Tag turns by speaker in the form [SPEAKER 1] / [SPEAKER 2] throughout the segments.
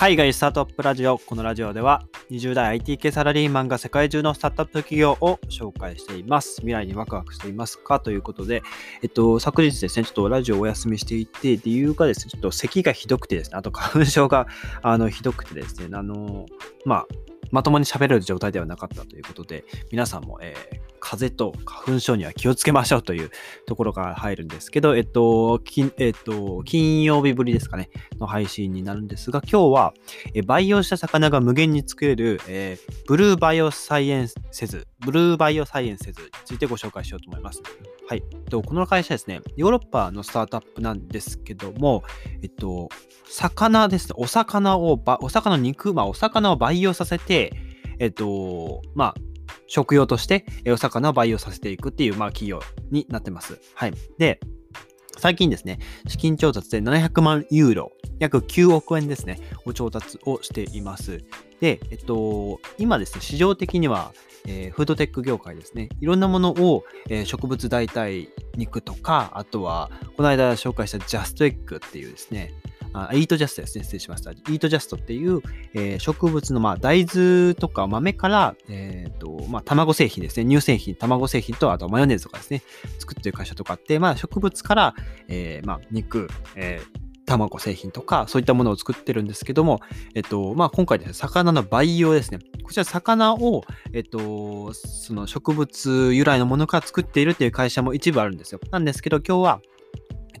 [SPEAKER 1] 海外スタートアップラジオ。このラジオでは20代 IT 系サラリーマンが世界中のスタートアップ企業を紹介しています。未来にワクワクしていますか？ということで、えっと、昨日ですね、ちょっとラジオをお休みしていて、理由がですね、ちょっと咳がひどくてですね、あと花粉症があのひどくてですね、あの、まあ、まともに喋れる状態ではなかったということで、皆さんも、えー、風邪と花粉症には気をつけましょうというところが入るんですけど、えっと、金えっと、金曜日ぶりですかね、の配信になるんですが、今日は、え培養した魚が無限に作れる、えー、ブルーバイオサイエンセズ、ブルーバイオサイエンセズについてご紹介しようと思います。はい。とこの会社ですね、ヨーロッパのスタートアップなんですけども、えっと、魚ですね、お魚を、お魚の肉、まあ、お魚を培養させて、えっと、まあ、食用としてお魚を培養させていくっていう、まあ、企業になってます。はい。で、最近ですね、資金調達で700万ユーロ、約9億円ですね、を調達をしています。で、えっと、今ですね、市場的には、えー、フードテック業界ですね、いろんなものを、えー、植物代替肉とか、あとは、この間紹介したジャストエッグっていうですね、あイートジャストですね。失礼しました。イートジャストっていう、えー、植物の、まあ、大豆とか豆から、えっ、ー、と、まあ、卵製品ですね。乳製品、卵製品と、あとマヨネーズとかですね。作ってる会社とかって、まあ、植物から、えー、まあ、肉、えー、卵製品とか、そういったものを作ってるんですけども、えっと、まあ、今回ですね、魚の培養ですね。こちら、魚を、えっと、その植物由来のものから作っているっていう会社も一部あるんですよ。なんですけど、今日は、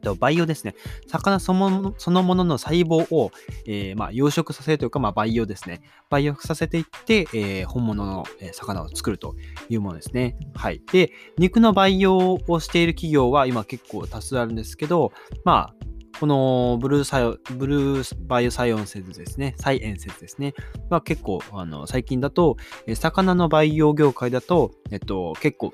[SPEAKER 1] っと、培養ですね。魚そのそのものの細胞を、えー、まあ、養殖させるというか、まあ、培養ですね。培養させていって、えー、本物の魚を作るというものですね。はい。で、肉の培養をしている企業は今結構多数あるんですけど、まあ、このブルーサイブルーバイオサイオン説ですね、サイエン説ですね、は結構、あの、最近だと、魚の培養業界だと、えっと、結構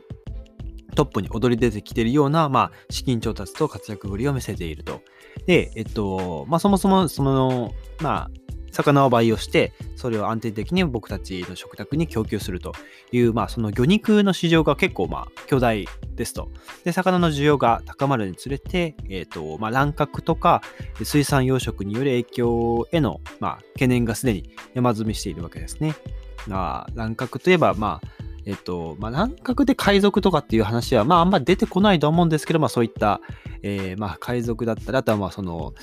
[SPEAKER 1] トップに躍り出てきているような、まあ、資金調達と活躍ぶりを見せていると。で、えっと、まあ、そもそも、その、まあ、魚を培養して、それを安定的に僕たちの食卓に供給するという、まあ、その魚肉の市場が結構、まあ、巨大ですと。で、魚の需要が高まるにつれて、えっ、と、まあ、乱獲とか、水産養殖による影響への、まあ、懸念がすでに山積みしているわけですね。まあ、乱獲といえば、まあ、えっと、まあ、乱獲で海賊とかっていう話は、まあ、あんまり出てこないと思うんですけど、まあ、そういった、えー、まあ、海賊だったり、あとは、まあ、その、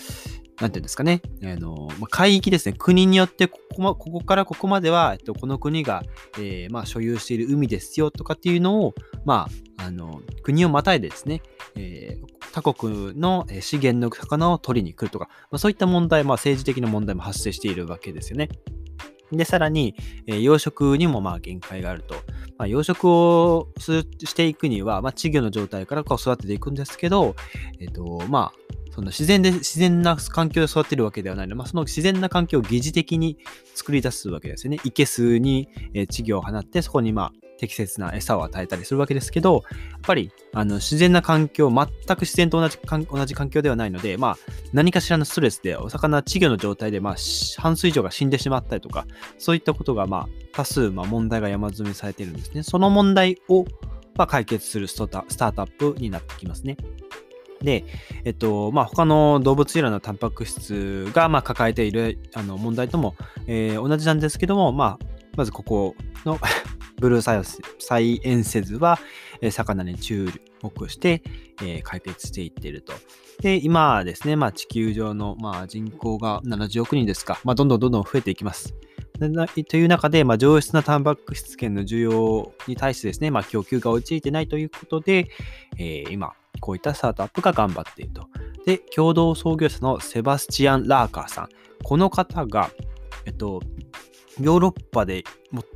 [SPEAKER 1] なんていうんですかね、あのまあ、海域ですね、国によってここ、ま、ここからここまでは、えっと、この国が、えー、まあ、所有している海ですよとかっていうのを、まあ、あの国をまたいでですね、えー、他国の資源の魚を取りに来るとか、まあ、そういった問題、まあ、政治的な問題も発生しているわけですよね。で、さらに、えー、養殖にもまあ限界があると。まあ、養殖をしていくには、まあ、稚魚の状態からこう育てていくんですけど、えっ、と、まあ、その自然で、自然な環境で育てるわけではないので、まあ、その自然な環境を疑似的に作り出すわけですよね。生けすに、稚魚を放って、そこにまあ、適切な餌を与えたりするわけですけど、やっぱりあの自然な環境、全く自然と同じ同じ環境ではないので、まあ、何かしらのストレスでお魚、稚魚の状態で、まあ、半数以上が死んでしまったりとか、そういったことが、まあ、多数、まあ、問題が山積みされているんですね。その問題を、まあ、解決するスタートアップになってきますね。で、えっと、まあ、他の動物由来のタンパク質が、まあ、抱えているあの問題とも、えー、同じなんですけども、まあ、まずここのブルーサイサイエンセズは、えー、魚に注目して、えー、解決していっていると。で、今ですね、まあ、地球上の、まあ、人口が70億人ですか、まあ、どんどんどんどん増えていきます。という中で、まあ、上質なタンパク質圏の需要に対してですね、まあ、供給が追いついてないということで、えー、今、こういったスタートアップが頑張っていると。で、共同創業者のセバスチアン・ラーカーさん。この方が、えっと、ヨーロッパで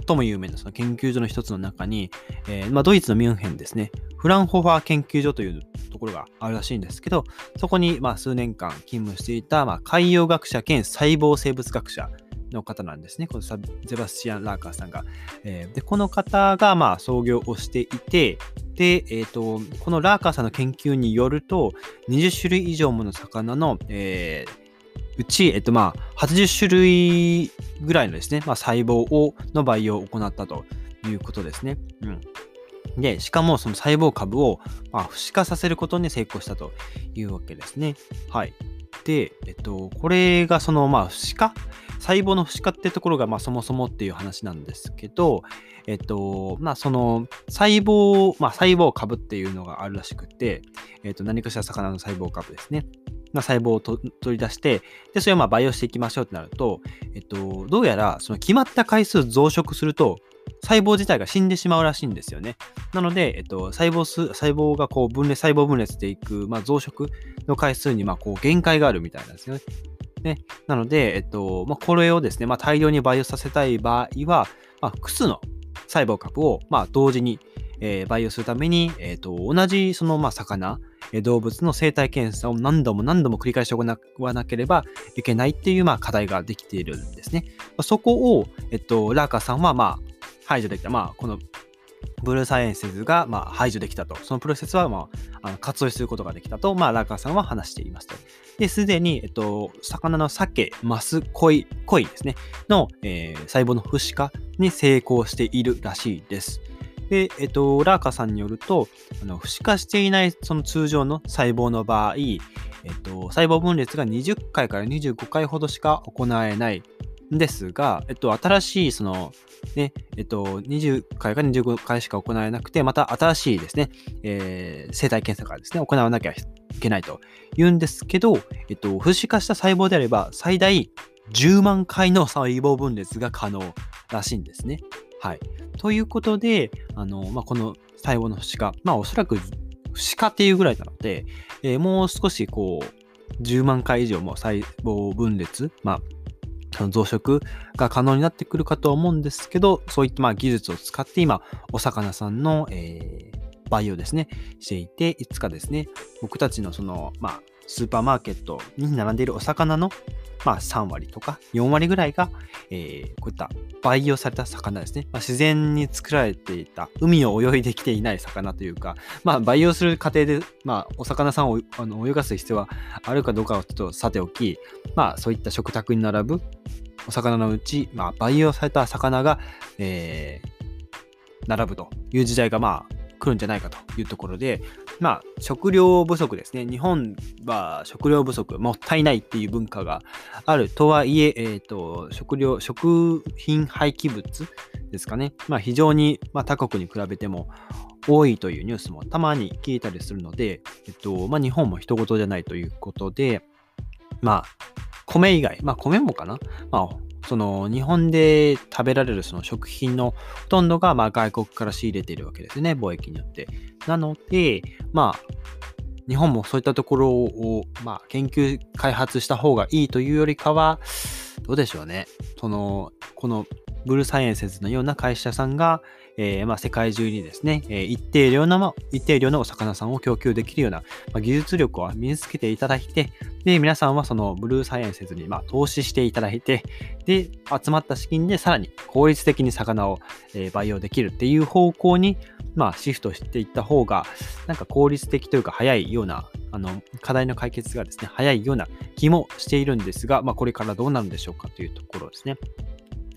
[SPEAKER 1] 最も有名なその研究所の一つの中に、えー、まあ、ドイツのミュンヘンですね、フランホファー研究所というところがあるらしいんですけど、そこにまあ数年間勤務していたまあ海洋学者兼細胞生物学者の方なんですね。このゼバスチアン・ラーカーさんが。えー、でこの方がまあ創業をしていて、で、えーと、このラーカーさんの研究によると、20種類以上もの魚の、えーうち、えっとまあ、80種類ぐらいのですね、まあ、細胞をの培養を行ったということですね。うん。で、しかもその細胞株を、まあ、不死化させることに成功したというわけですね。はい。で、えっと、これがその、まあ、不死化？細胞の不死化ってところが、まあ、そもそもっていう話なんですけど、えっと、まあ、その、細胞、まあ、細胞株っていうのがあるらしくて、えっと、何かしら魚の細胞株ですね。ま、細胞を取り出して、で、それをまあ培養していきましょうってなると、えっと、どうやら、その決まった回数増殖すると、細胞自体が死んでしまうらしいんですよね。なので、えっと、細胞数、細胞がこう分裂、細胞分裂していく、まあ、増殖の回数にまこう限界があるみたいなんですよね。ねなので、えっと、まあ、これをですね、まあ、大量に培養させたい場合は、ま、複数の細胞核を、ま、同時に、えー、培養するために、えーと、同じその、まあ、魚、え、動物の生態検査を何度も何度も繰り返し行わなければいけないっていう、まあ、課題ができているんですね。そこを、えっと、ラーカーさんは、まあ、排除できた。まあ、このブルーサイエンスズが、まあ、排除できたと。そのプロセスは、まあ、あの活用することができたと、まあ、ラーカーさんは話していますと。で、すでに、えっと、魚の鮭、マス、鯉、鯉ですね、の、えー、細胞の不死化に成功しているらしいです。で、えっと、ラーカさんによると、あの不死化していないその通常の細胞の場合、えっと、細胞分裂が20回から25回ほどしか行えないんですが、えっと、新しいその、ね、えっと、20回から25回しか行えなくて、また新しいですね、えー、生体検査からですね、行わなきゃいけないと言うんですけど、えっと、不死化した細胞であれば、最大10万回の細胞分裂が可能らしいんですね。はい。ということで、あの、まあ、この細胞の不死化、まあ、おそらく不死化っていうぐらいなので、えー、もう少しこう、10万回以上も細胞分裂、まあ、その増殖が可能になってくるかと思うんですけど、そういったまあ技術を使って今、お魚さんの、えー、培養ですね、していて、いつかですね、僕たちのその、まあ、スーパーマーケットに並んでいるお魚のまあ、3割とか4割ぐらいが、えー、こういった培養された魚ですね。まあ、自然に作られていた、海を泳いできていない魚というか、まあ、培養する過程で、まあ、お魚さんをあの泳がす必要はあるかどうかはちょっとさておき、まあ、そういった食卓に並ぶお魚のうち、まあ、培養された魚が、えー、並ぶという時代が、まあ、来るんじゃないかというところで、まあ、食料不足ですね。日本は食料不足、もったいないっていう文化があるとはいえ、えっ、ー、と、食料、食品廃棄物ですかね。まあ、非常に、まあ、他国に比べても多いというニュースもたまに聞いたりするので、えっと、まあ、日本も人事じゃないということで、まあ、米以外、まあ、米もかな。まあ、その日本で食べられるその食品のほとんどがまあ外国から仕入れているわけですね、貿易によって。なので、まあ、日本もそういったところを、まあ、研究開発した方がいいというよりかは、どうでしょうね。その、このブルーサイエンセスのような会社さんが、えー、まあ、世界中にですね、えー、一定量の、一定量のお魚さんを供給できるような、まあ、技術力を身につけていただいて、で、皆さんはそのブルーサイエンセスに、まあ、投資していただいて、で、集まった資金でさらに効率的に魚を、えー、培養できるっていう方向に、まあ、シフトしていった方が、なんか効率的というか早いようなあの課題の解決がですね、早いような気もしているんですが、まあ、これからどうなるんでしょうかというところですね。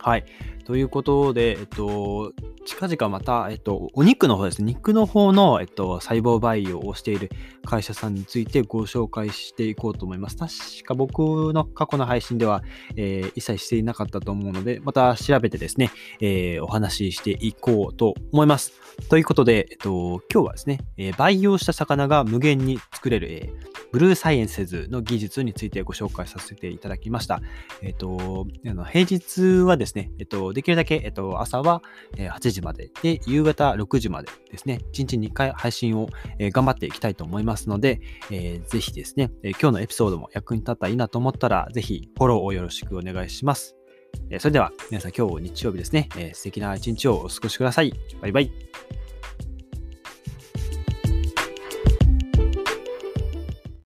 [SPEAKER 1] はい。ということで、えっと、近々また、えっと、お肉の方ですね、肉の方の、えっと、細胞培養をしている会社さんについてご紹介していこうと思います。確か僕の過去の配信では、えー、一切していなかったと思うので、また調べてですね、えー、お話ししていこうと思います。ということで、えっと、今日はですね、えー、培養した魚が無限に作れる、えー、ブルーサイエンスズの技術についてご紹介させていただきました。えっと、あの平日はですね、えっと、できるだけ、えっと、朝は8時までで、夕方6時までですね、1日2回配信を、え頑張っていきたいと思いますので、えー、ぜひですね、え今日のエピソードも役に立ったらいいなと思ったら、ぜひフォローをよろしくお願いします。えそれでは皆さん今日日曜日ですね、え素敵な一日をお過ごしください。バイバイ。